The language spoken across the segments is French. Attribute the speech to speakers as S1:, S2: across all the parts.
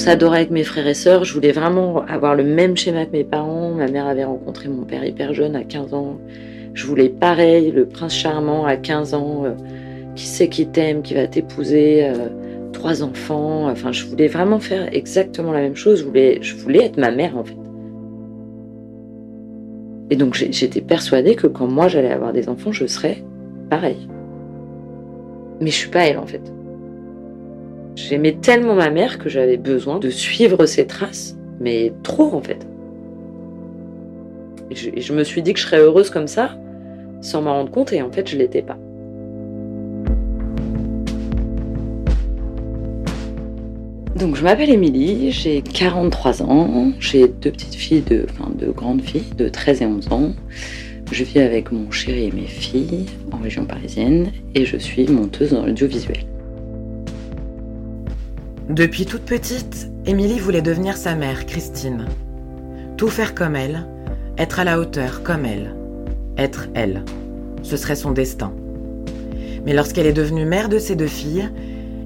S1: s'adorait avec mes frères et sœurs. Je voulais vraiment avoir le même schéma que mes parents. Ma mère avait rencontré mon père hyper jeune, à 15 ans. Je voulais pareil, le prince charmant à 15 ans, euh, qui sait qui t'aime, qui va t'épouser, euh, trois enfants. Enfin, je voulais vraiment faire exactement la même chose. Je voulais, être ma mère, en fait. Et donc, j'étais persuadée que quand moi j'allais avoir des enfants, je serais pareil. Mais je suis pas elle, en fait. J'aimais tellement ma mère que j'avais besoin de suivre ses traces, mais trop en fait. Et je, me suis dit que je serais heureuse comme ça, sans m'en rendre compte, et en fait je l'étais pas. Donc je m'appelle Émilie, j'ai 43 ans, j'ai deux petites filles, de, enfin deux grandes filles de 13 et 11 ans. Je vis avec mon chéri et mes filles en région parisienne et je suis monteuse dans l'audiovisuel.
S2: Depuis toute petite, Émilie voulait devenir sa mère, Christine. Tout faire comme elle, être à la hauteur comme elle, être elle. Ce serait son destin. Mais lorsqu'elle est devenue mère de ses deux filles,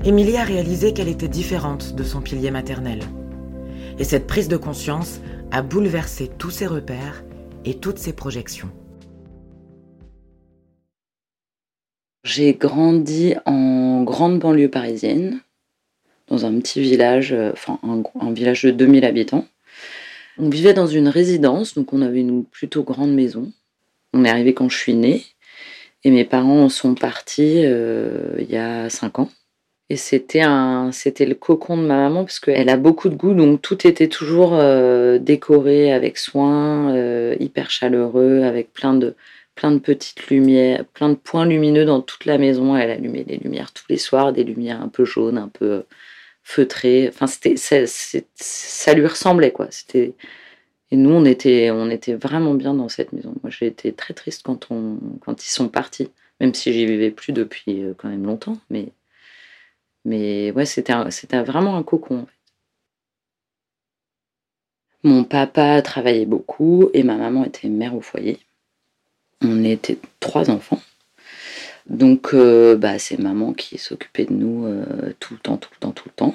S2: Émilie a réalisé qu'elle était différente de son pilier maternel. Et cette prise de conscience a bouleversé tous ses repères et toutes ses projections.
S1: J'ai grandi en grande banlieue parisienne, dans un petit village, euh, enfin un, village de 2000 habitants. On vivait dans une résidence, donc on avait une plutôt grande maison. On est arrivé quand je suis née et mes parents sont partis euh, il y a 5 ans. Et c'était un, c'était le cocon de ma maman parce qu'elle a beaucoup de goût, donc tout était toujours euh, décoré avec soin, hyper chaleureux, avec plein de, plein de petites lumières, plein de points lumineux dans toute la maison. Elle allumait des lumières tous les soirs, des lumières un peu jaunes, un peu feutré. Enfin, c'était, ça, lui ressemblait, quoi. C'était, et nous, on était, on était vraiment bien dans cette maison. Moi, j'ai été très triste quand, on, quand ils sont partis, même si j'y vivais plus depuis euh, quand même longtemps. Mais, mais ouais, c'était, c'était vraiment un cocon. Mon papa travaillait beaucoup et ma maman était mère au foyer. On était trois enfants. Donc, euh, bah, c'est maman qui s'occupait de nous euh, tout le temps, tout le temps, tout le temps.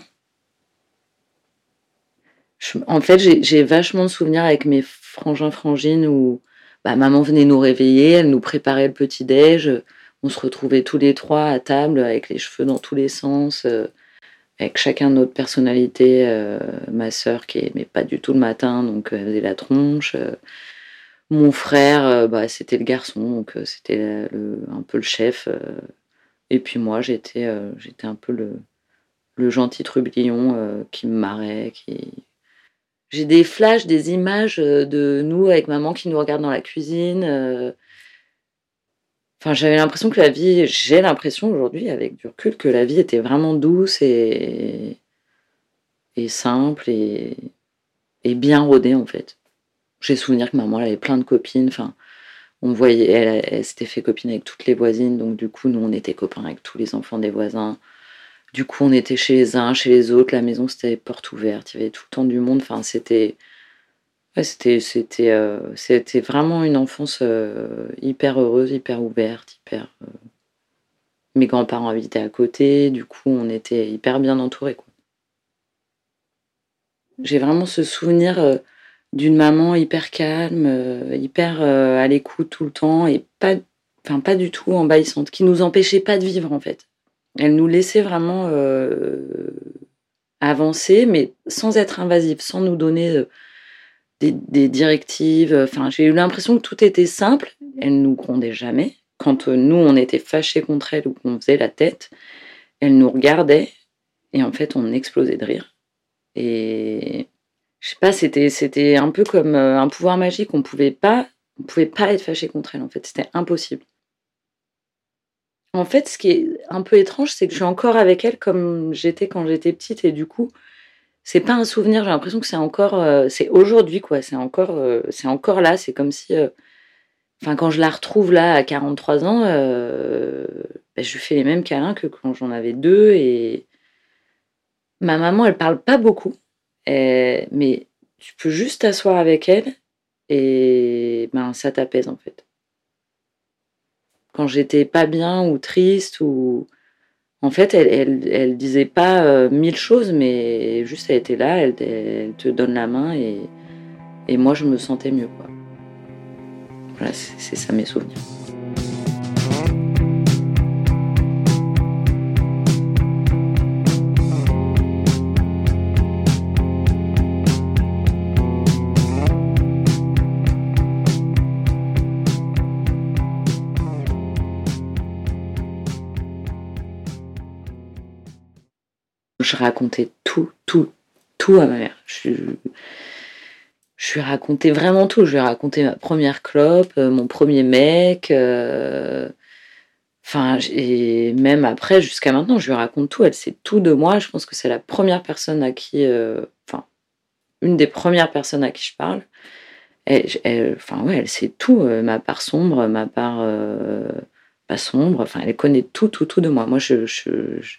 S1: en fait, j'ai vachement de souvenirs avec mes frangins, frangines où bah, maman venait nous réveiller, elle nous préparait le petit-déj. On se retrouvait tous les trois à table avec les cheveux dans tous les sens, euh, avec chacun notre personnalité. ma sœur qui aimait pas du tout le matin, donc elle faisait la tronche. Mon frère, euh, bah, c'était le garçon, donc euh, c'était un peu le chef. Euh. et puis moi, j'étais un peu le, gentil trublion qui me marrait. Qui... J'ai des flashs, des images de nous avec maman qui nous regarde dans la cuisine. Enfin, j'avais l'impression que la vie, j'ai l'impression aujourd'hui, avec du recul, que la vie était vraiment douce et, simple et bien rodée en fait. J'ai souvenir que maman avait plein de copines. Enfin, on voyait, elle, s'était fait copine avec toutes les voisines. Donc du coup, nous, on était copains avec tous les enfants des voisins. Du coup, on était chez les uns, chez les autres. La maison, c'était porte ouverte. Il y avait tout le temps du monde. Enfin, c'était, c'était, c'était, euh, c'était vraiment une enfance euh, hyper heureuse, hyper ouverte, hyper. Euh, mes grands-parents habitaient à côté. Du coup, on était hyper bien entourés. J'ai vraiment ce souvenir d'une maman hyper calme, euh, hyper euh, à l'écoute tout le temps et pas, enfin pas du tout envahissante, qui nous empêchait pas de vivre en fait. Elle nous laissait vraiment euh, avancer, mais sans être invasive, sans nous donner des, directives. Enfin, j'ai eu l'impression que tout était simple. Elle nous grondait jamais. Quand nous on était fâchés contre elle ou qu'on faisait la tête, elle nous regardait et en fait on explosait de rire. Et je sais pas, c'était c'était un peu comme euh, un pouvoir magique. On pouvait pas, on pouvait pas être fâché contre elle. En fait, c'était impossible. En fait, ce qui est un peu étrange, c'est que je suis encore avec elle comme j'étais quand j'étais petite, et du coup, c'est pas un souvenir. J'ai l'impression que c'est encore, euh, c'est aujourd'hui quoi. C'est encore, euh, c'est encore là. C'est comme si, enfin, quand je la retrouve là à 43 ans, ben, je fais les mêmes câlins que quand j'en avais deux. Et ma maman, elle parle pas beaucoup. Euh, mais tu peux juste t'asseoir avec elle et ben, ça t'apaise en fait. Quand j'étais pas bien ou triste ou, En fait, elle, elle, disait pas euh, mille choses, mais juste elle était là, elle, elle te donne la main et, et moi je me sentais mieux. Quoi. Voilà, c'est ça mes souvenirs. Je racontais tout, tout, tout à ma mère. Je, je lui ai raconté vraiment tout. Je lui ai raconté ma première clope, euh, mon premier mec. Euh, enfin, et même après, jusqu'à maintenant, je lui raconte tout. Elle sait tout de moi. Je pense que c'est la première personne à qui. Euh, enfin, une des premières personnes à qui je parle. Elle, enfin, ouais, elle sait tout. ma part sombre, ma part pas sombre. Enfin, elle connaît tout, tout, tout de moi. Moi, je, je je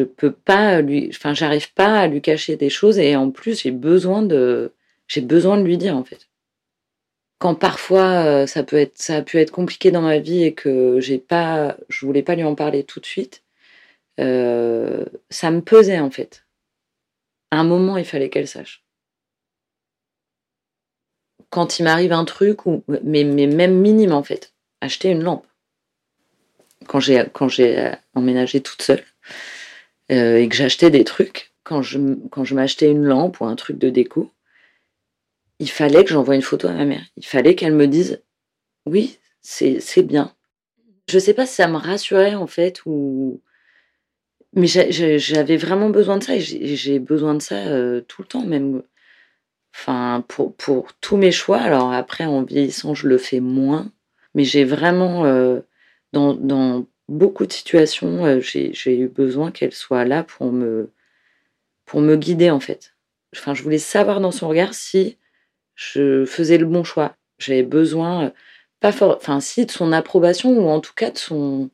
S1: peux pas lui, enfin, j'arrive pas à lui cacher des choses et en plus, j'ai besoin de, j'ai besoin de lui dire en fait. Quand parfois euh, ça peut être, a pu être compliqué dans ma vie et que j'ai pas, je voulais pas lui en parler tout de suite, euh, ça me pesait en fait. À un moment, il fallait qu'elle sache. Quand il m'arrive un truc, mais, même minime en fait, acheter une lampe. Quand j'ai quand j'ai emménagé toute seule, euh, et que j'achetais des trucs, quand je, quand je m'achetais une lampe ou un truc de déco, il fallait que j'envoie une photo à ma mère. Il fallait qu'elle me dise oui, c'est bien. Je sais pas si ça me rassurait en fait ou. Mais j'avais vraiment besoin de ça et j'ai besoin de ça euh, tout le temps, même. Enfin, pour, pour tous mes choix. Alors après, en vieillissant, je le fais moins. Mais j'ai vraiment, euh, dans, dans beaucoup de situations, euh, j'ai eu besoin qu'elle soit là pour me, pour me guider en fait. Enfin, je voulais savoir dans son regard si je faisais le bon choix. J'avais besoin, euh, pas fort, enfin si de son approbation ou en tout cas de son,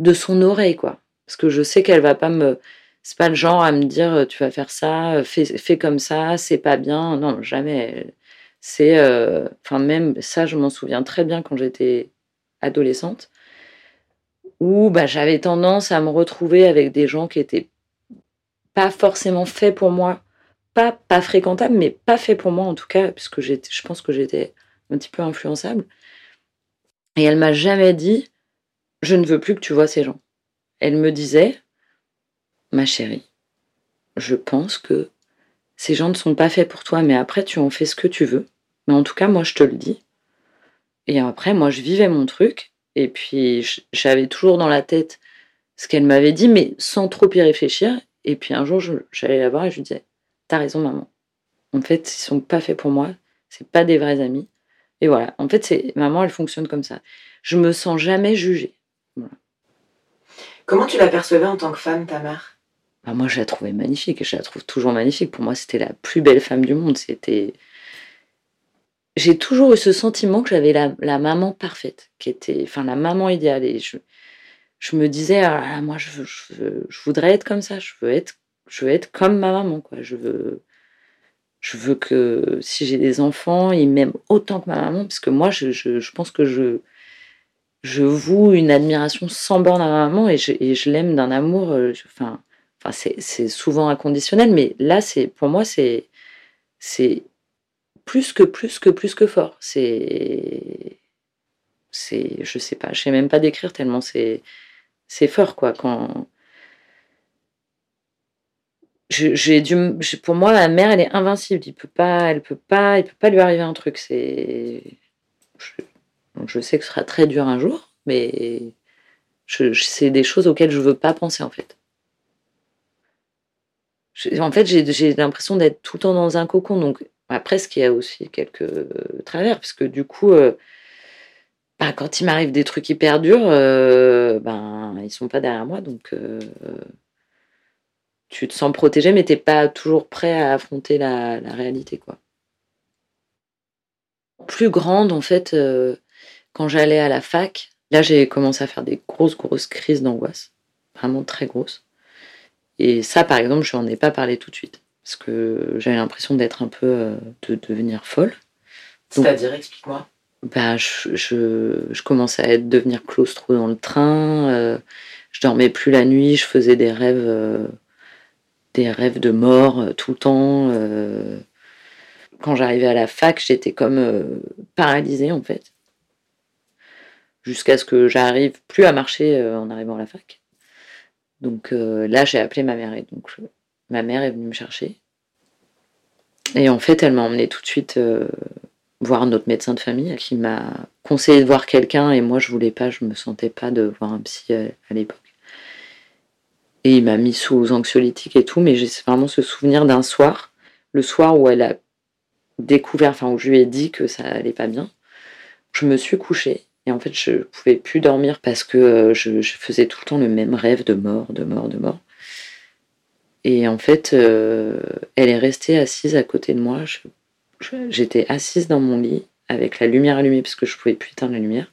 S1: de son oreille quoi. Parce que je sais qu'elle va pas me, c'est pas le genre à me dire euh, tu vas faire ça, fais, fais comme ça, c'est pas bien. Non, jamais. C'est, même ça, je m'en souviens très bien quand j'étais adolescente où bah, j'avais tendance à me retrouver avec des gens qui étaient pas forcément faits pour moi, pas, pas fréquentables, mais pas faits pour moi en tout cas, puisque je pense que j'étais un petit peu influençable. Et elle m'a jamais dit Je ne veux plus que tu vois ces gens. Elle me disait Ma chérie, je pense que ces gens ne sont pas faits pour toi, mais après tu en fais ce que tu veux. Mais en tout cas, moi je te le dis. Et après, moi je vivais mon truc et puis, j'avais toujours dans la tête ce qu'elle m'avait dit, mais sans trop y réfléchir. Et puis un jour, j'allais la voir et je lui disais T'as raison, maman. En fait, ils sont pas faits pour moi. C'est pas des vrais amis. Et voilà. En fait, c'est maman, elle fonctionne comme ça. Je me sens jamais jugée.
S2: Comment tu la percevais en tant que femme, ta mère?
S1: Bah, Moi, je la trouvais magnifique. Et je la trouve toujours magnifique. Pour moi, c'était la plus belle femme du monde. C'était j'ai toujours eu ce sentiment que j'avais la, maman parfaite, qui était, enfin, la maman idéale. Et je, me disais, ah, moi, je, voudrais être comme ça. Je veux être, je veux être comme ma maman, quoi. Je veux, je veux que si j'ai des enfants, ils m'aiment autant que ma maman, parce que moi, je, pense que je, je voue une admiration sans borne à ma maman et je, je l'aime d'un amour. Euh, enfin, enfin, c'est souvent inconditionnel, mais là, c'est pour moi, c'est c'est plus que plus que plus que fort. C'est c'est je sais pas, je sais même pas décrire tellement c'est c'est fort quoi quand j'ai dû pour moi la mère elle est invincible, il peut pas elle peut pas il peut pas lui arriver un truc, c'est je, sais que ce sera très dur un jour, mais c'est des choses auxquelles je veux pas penser en fait. en fait, j'ai l'impression d'être tout le temps dans un cocon, donc après, ce qu'il y a aussi quelques travers, parce que du coup, euh, bah, quand il m'arrive des trucs hyper durs, euh, ben, ils sont pas derrière moi, donc euh, tu te sens protégé, mais t'es pas toujours prêt à affronter la, réalité, quoi. Plus grande, en fait, quand j'allais à la fac, là, j'ai commencé à faire des grosses, grosses crises d'angoisse, vraiment très grosses. Et ça, par exemple, je n'en ai pas parlé tout de suite parce que j'avais l'impression d'être un peu, euh, de devenir folle.
S2: C'est-à-dire, explique-moi.
S1: bah, je, je, commençais à être, devenir claustro dans le train. Euh, je dormais plus la nuit. Je faisais des rêves, euh, des rêves de mort tout le temps. quand j'arrivais à la fac, j'étais comme paralysée en fait, jusqu'à ce que j'arrive plus à marcher en arrivant à la fac. Donc là, j'ai appelé ma mère et donc ma mère est venue me chercher. Et en fait, elle m'a emmenée tout de suite voir notre médecin de famille qui m'a conseillé de voir quelqu'un et moi je voulais pas, je me sentais pas de voir un psy à, l'époque. Et il m'a mis sous anxiolytique et tout, mais j'ai vraiment ce souvenir d'un soir, le soir où elle a découvert, enfin où je lui ai dit que ça allait pas bien. Je me suis couchée et en fait je pouvais plus dormir parce que euh, je, faisais tout le temps le même rêve de mort, de mort, de mort. Et en fait, euh, elle est restée assise à côté de moi. J'étais assise dans mon lit avec la lumière allumée parce que je pouvais plus éteindre la lumière.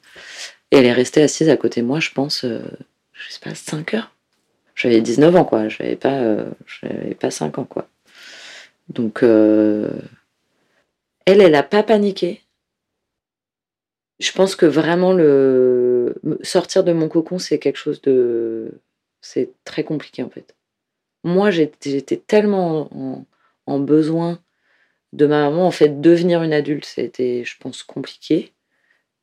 S1: Et elle est restée assise à côté de moi, je pense, euh, je sais pas, 5 heures. J'avais 19 ans, quoi. J'avais pas, euh, pas 5 ans, quoi. Donc, euh, elle, elle a pas paniqué. Je pense que vraiment, le sortir de mon cocon, c'est quelque chose de. C'est très compliqué, en fait. Moi, j'étais tellement en, besoin de ma maman, en fait, devenir une adulte, c'était, je pense, compliqué.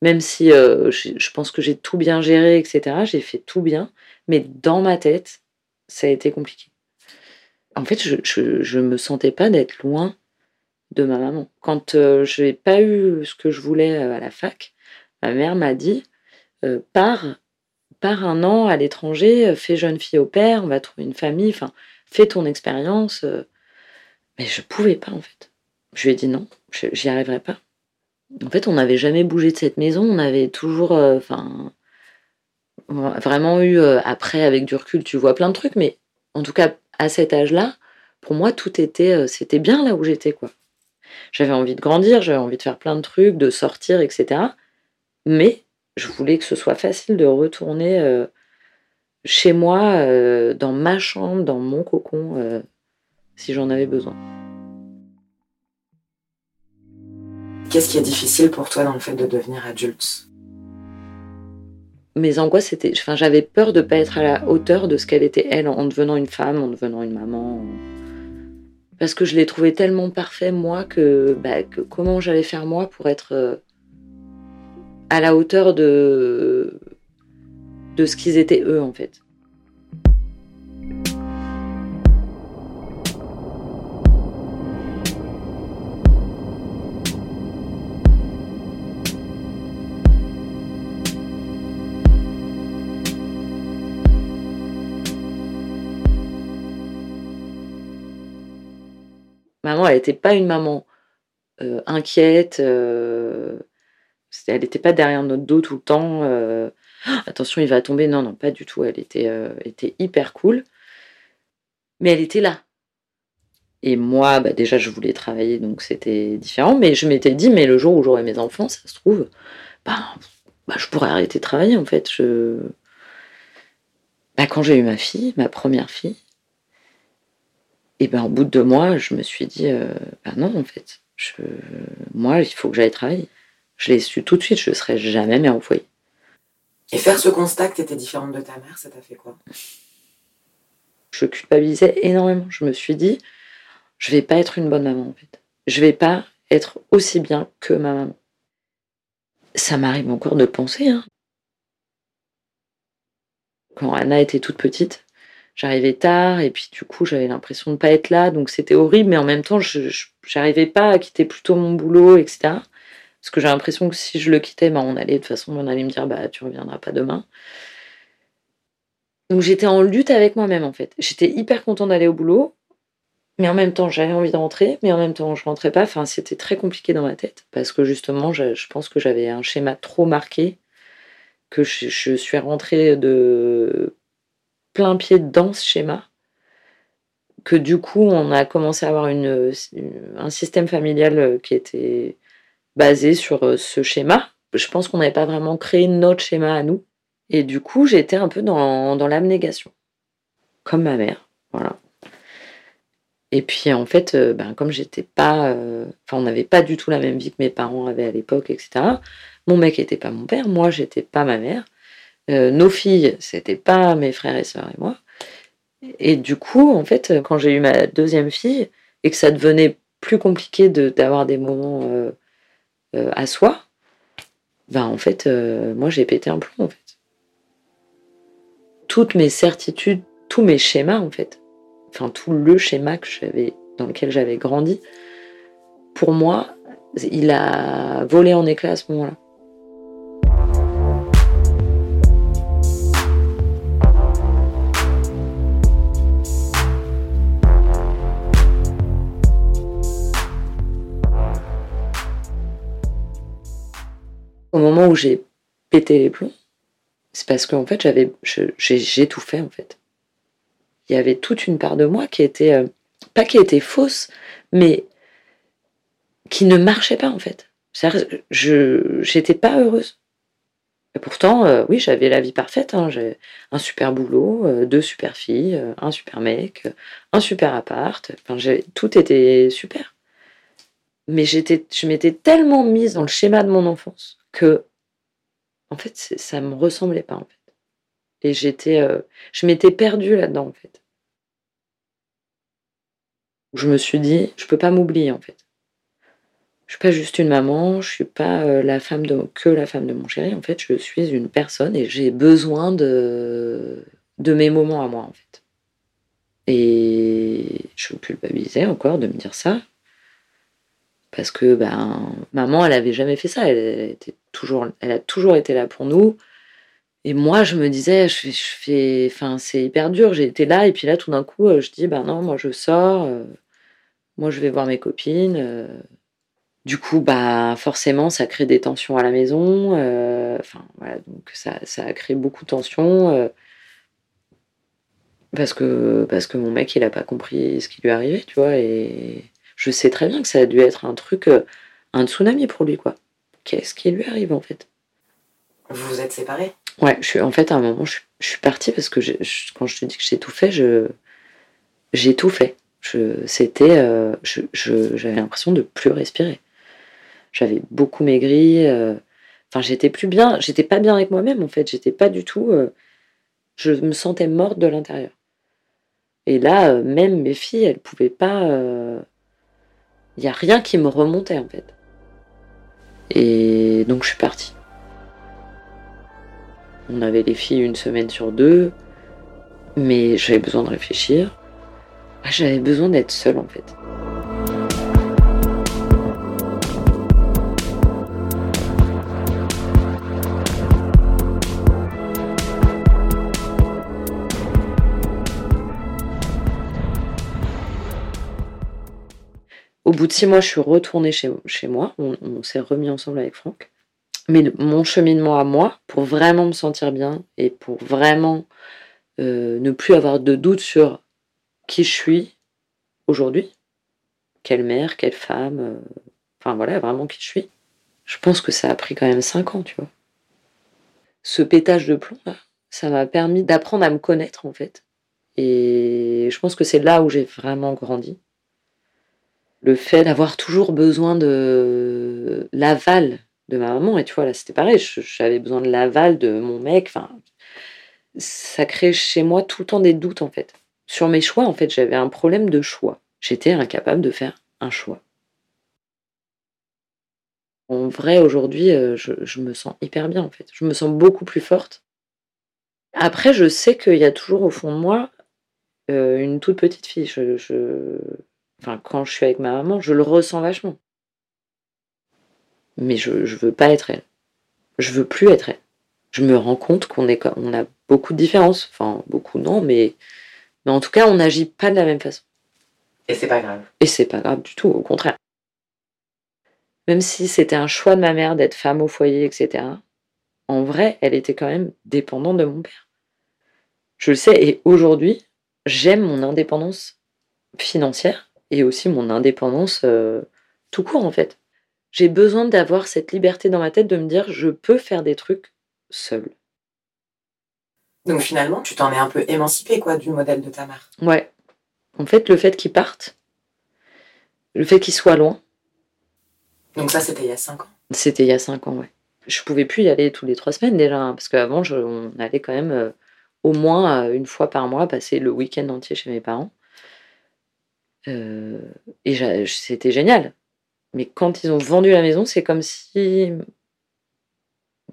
S1: Même si euh, je, pense que j'ai tout bien géré, etc. J'ai fait tout bien. Mais dans ma tête, ça a été compliqué. En fait, je ne me sentais pas d'être loin de ma maman. Quand euh, je n'ai pas eu ce que je voulais euh, à la fac, ma mère m'a dit pars, pars un an à l'étranger, fais jeune fille au père, on va trouver une famille, fais ton expérience. Mais je pouvais pas, en fait. Je lui ai dit non, j'y arriverai pas. En fait, on n'avait jamais bougé de cette maison, on avait toujours, euh, enfin, vraiment eu, euh, après, avec du recul, tu vois plein de trucs, mais en tout cas, à cet âge-là, pour moi, tout était, euh, c'était bien là où j'étais, quoi. J'avais envie de grandir, j'avais envie de faire plein de trucs, de sortir, etc. Mais je voulais que ce soit facile de retourner chez moi, dans ma chambre, dans mon cocon, si j'en avais besoin.
S2: Qu'est-ce qui est difficile pour toi dans le fait de devenir adulte?
S1: Mes angoisses, c'était. Enfin, j'avais peur de ne pas être à la hauteur de ce qu'elle était, elle, en devenant une femme, en devenant une maman. Parce que je l'ai trouvé tellement parfait, moi, que, bah, comment j'allais faire, moi, pour être euh, à la hauteur de, de ce qu'ils étaient, eux, en fait. Maman, elle n'était pas une maman euh, inquiète. Euh, elle n'était pas derrière notre dos tout le temps. Euh, attention, il va tomber. Non, non, pas du tout. Elle était, était hyper cool. Mais elle était là. Et moi, bah, déjà, je voulais travailler, donc c'était différent. Mais je m'étais dit, mais le jour où j'aurai mes enfants, ça se trouve, bah, bah, je pourrais arrêter de travailler, en fait. Je... Bah, quand j'ai eu ma fille, ma première fille, et ben, au bout de deux mois, je me suis dit, euh, bah non, en fait, moi, il faut que j'aille travailler. Je l'ai su tout de suite, je ne serai jamais mère au foyer.
S2: Et faire ce constat que tu étais différente de ta mère, ça t'a fait quoi?
S1: Je culpabilisais énormément. Je me suis dit, je vais pas être une bonne maman, en fait. Je vais pas être aussi bien que ma maman. Ça m'arrive encore de penser. Hein. Quand Anna était toute petite, j'arrivais tard et puis du coup j'avais l'impression de pas être là donc c'était horrible mais en même temps je j'arrivais pas à quitter plutôt mon boulot etc parce que j'ai l'impression que si je le quittais bah, on allait de toute façon on allait me dire bah tu reviendras pas demain. Donc j'étais en lutte avec moi-même en fait. J'étais hyper contente d'aller au boulot mais en même temps j'avais envie de rentrer mais en même temps je rentrais pas. Enfin c'était très compliqué dans ma tête parce que justement je, pense que j'avais un schéma trop marqué que je, suis rentrée de plein pied dans ce schéma, que du coup, on a commencé à avoir un système familial qui était basé sur euh, ce schéma. Je pense qu'on n'avait pas vraiment créé notre schéma à nous. Et du coup, j'étais un peu dans, dans l'abnégation, comme ma mère. Voilà. Et puis en fait, euh, ben, comme j'étais pas, euh, enfin on n'avait pas du tout la même vie que mes parents avaient à l'époque, etc. Mon mec n'était pas mon père, moi j'étais pas ma mère. Nos filles, c'était pas mes frères et sœurs et moi. Et du coup, en fait, quand j'ai eu ma deuxième fille et que ça devenait plus compliqué d'avoir des moments euh, à soi, ben en fait, moi j'ai pété un plomb en fait. Toutes mes certitudes, tous mes schémas en fait, enfin tout le schéma que j'avais dans lequel j'avais grandi, pour moi, il a volé en éclats à ce moment-là. Au moment où j'ai pété les plombs, c'est parce qu'en fait, j'ai tout fait en fait. Il y avait toute une part de moi qui était, euh, pas qui était fausse, mais qui ne marchait pas en fait. Je j'étais pas heureuse. Et pourtant, euh, oui, j'avais la vie parfaite. Hein. J'ai un super boulot, euh, deux super filles, un super mec, un super appart. Tout était super. Mais je m'étais tellement mise dans le schéma de mon enfance que, en fait, ça me ressemblait pas en fait. Et j'étais, je m'étais perdue là-dedans en fait. Je me suis dit, je peux pas m'oublier en fait je suis pas juste une maman, je suis pas euh, la femme de, que la femme de mon chéri. En fait, je suis une personne et j'ai besoin de, de mes moments à moi, en fait. Et je culpabilisais encore de me dire ça. Parce que ben, maman, elle avait jamais fait ça. Elle, était toujours, elle a toujours été là pour nous. Et moi, je me disais, je fais, enfin, c'est hyper dur. J'ai été là, et puis là, tout d'un coup, je dis, ben non, moi, je sors. Euh, moi, je vais voir mes copines. Euh, du coup, bah forcément, ça crée des tensions à la maison. Euh, voilà, donc ça, ça, a créé beaucoup de tensions. Euh, parce, que, parce que mon mec, il a pas compris ce qui lui arrivait, tu vois. Et je sais très bien que ça a dû être un truc, euh, un tsunami pour lui, quoi. Qu'est-ce qui lui arrive, en fait?
S2: Vous vous êtes séparés?
S1: Ouais, je suis, en fait, à un moment, je, suis partie parce que quand je te dis que j'ai tout fait, je, j'ai tout fait. Je, c'était, j'avais l'impression de plus respirer j'avais beaucoup maigri. Euh, enfin, j'étais plus bien, j'étais pas bien avec moi-même en fait. J'étais pas du tout. Euh, je me sentais morte de l'intérieur. Et là, euh, même mes filles, elles pouvaient pas. Il n'y a rien qui me remontait en fait. Et donc je suis partie. On avait les filles une semaine sur deux, mais j'avais besoin de réfléchir. J'avais besoin d'être seule en fait. Au bout de six mois, je suis retournée chez, moi. On, s'est remis ensemble avec Franck. Mais mon cheminement à moi, pour vraiment me sentir bien et pour vraiment euh, ne plus avoir de doute sur qui je suis aujourd'hui, quelle mère, quelle femme, euh, enfin voilà, vraiment qui je suis. Je pense que ça a pris quand même cinq ans, tu vois. Ce pétage de plomb, ça m'a permis d'apprendre à me connaître en fait. Et je pense que c'est là où j'ai vraiment grandi le fait d'avoir toujours besoin de l'aval de ma maman. Et tu vois, là, c'était pareil, j'avais besoin de l'aval de mon mec. Enfin, ça crée chez moi tout le temps des doutes, en fait. Sur mes choix, en fait, j'avais un problème de choix. J'étais incapable de faire un choix. En vrai, aujourd'hui, euh, je, me sens hyper bien, en fait. Je me sens beaucoup plus forte. Après, je sais qu'il y a toujours au fond de moi euh, une toute petite fille. je, Enfin, quand je suis avec ma maman, je le ressens vachement. Mais je, ne veux pas être elle. Je veux plus être elle. Je me rends compte qu'on est, on a beaucoup de différences. Enfin, beaucoup non, mais, mais en tout cas, on n'agit pas de la même façon.
S2: Et c'est pas grave.
S1: Et c'est pas grave du tout, au contraire. Même si c'était un choix de ma mère d'être femme au foyer, etc., en vrai, elle était quand même dépendante de mon père. Je le sais, et aujourd'hui, j'aime mon indépendance financière et aussi mon indépendance euh, tout court en fait. J'ai besoin d'avoir cette liberté dans ma tête de me dire je peux faire des trucs seule.
S2: Donc finalement, tu t'en es un peu émancipée quoi du modèle de ta mère.
S1: Ouais. En fait, le fait qu'il parte, le fait qu'il soit loin.
S2: Donc ça, c'était il y a 5 ans.
S1: C'était il y a 5 ans, ouais. Je pouvais plus y aller tous les trois semaines déjà, hein, parce qu'avant, on allait quand même euh, au moins une fois par mois passer le week-end entier chez mes parents. Et c'était génial. Mais quand ils ont vendu la maison, c'est comme si.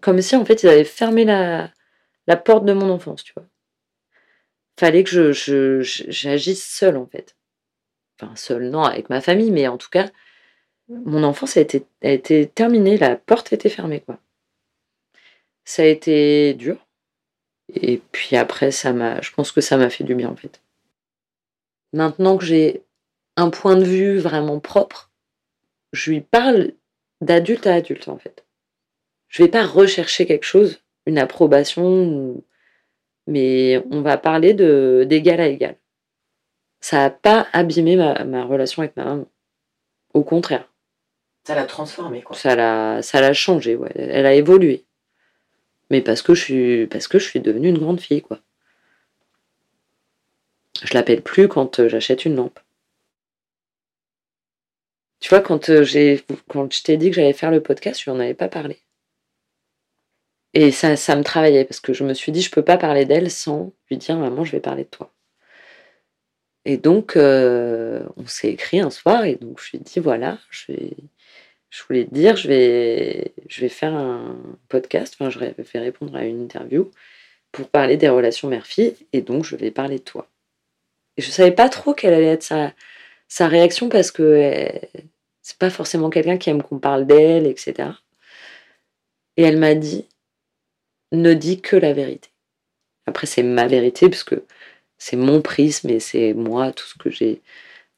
S1: Comme si en fait ils avaient fermé la, porte de mon enfance, tu vois. Fallait que je, j'agisse seule en fait. Enfin, seule, non, avec ma famille, mais en tout cas, mon enfance a été, a été terminée, la porte était fermée, quoi. Ça a été dur. Et puis après, ça m'a, je pense que ça m'a fait du bien en fait. Maintenant que j'ai un point de vue vraiment propre, je lui parle d'adulte à adulte, en fait. Je vais pas rechercher quelque chose, une approbation, mais on va parler de d'égal à égal. Ça n'a pas abîmé ma, relation avec ma maman. Au contraire.
S2: Ça l'a transformée, quoi.
S1: Ça l'a, ça l'a changé, ouais. Elle a évolué. Mais parce que je suis, parce que je suis devenue une grande fille, quoi. Je l'appelle plus quand euh, j'achète une lampe. Tu vois, quand, euh, quand je t'ai dit que j'allais faire le podcast, je n'en avais pas parlé. Et ça, ça me travaillait parce que je me suis dit, je peux pas parler d'elle sans lui dire, maman, je vais parler de toi. Et donc, euh, on s'est écrit un soir et donc je lui ai dit, voilà, je, je voulais te dire, je vais, faire un podcast, enfin, je vais répondre à une interview pour parler des relations mère-fille et donc je vais parler de toi. Et je savais pas trop quelle allait être sa, sa réaction parce que c'est pas forcément quelqu'un qui aime qu'on parle d'elle, etc. Et elle m'a dit ne dis que la vérité. Après, c'est ma vérité parce que c'est mon prisme et c'est moi, tout ce que j'ai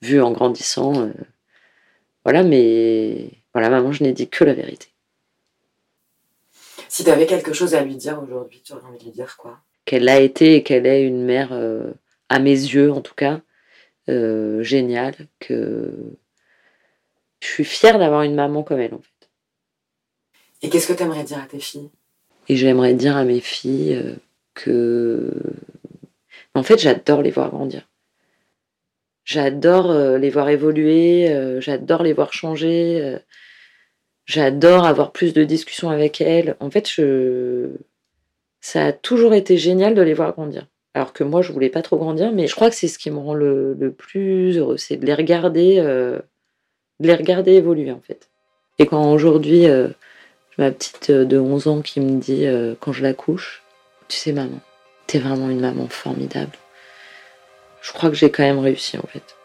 S1: vu en grandissant. Euh, voilà, mais voilà, maman, je n'ai dit que la vérité.
S2: Si tu avais quelque chose à lui dire aujourd'hui, tu aurais envie de lui dire quoi?
S1: Qu'elle a été et qu'elle est une mère, euh, à mes yeux en tout cas, euh, génial, que je suis fière d'avoir une maman comme elle en fait.
S2: Et qu'est-ce que tu aimerais dire à tes filles?
S1: Et j'aimerais dire à mes filles euh, que en fait j'adore les voir grandir. J'adore euh, les voir évoluer, j'adore les voir changer, j'adore avoir plus de discussions avec elles. En fait, je... ça a toujours été génial de les voir grandir. Alors que moi, je voulais pas trop grandir, mais je crois que c'est ce qui me rend le, plus heureux, c'est de les regarder, euh, de les regarder évoluer en fait. Et quand aujourd'hui, euh, ma petite euh, de 11 ans qui me dit quand je la couche, tu sais maman, t'es vraiment une maman formidable. Je crois que j'ai quand même réussi en fait.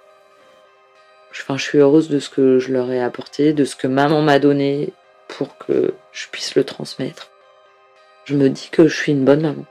S1: Enfin, je suis heureuse de ce que je leur ai apporté, de ce que maman m'a donné pour que je puisse le transmettre. Je me dis que je suis une bonne maman.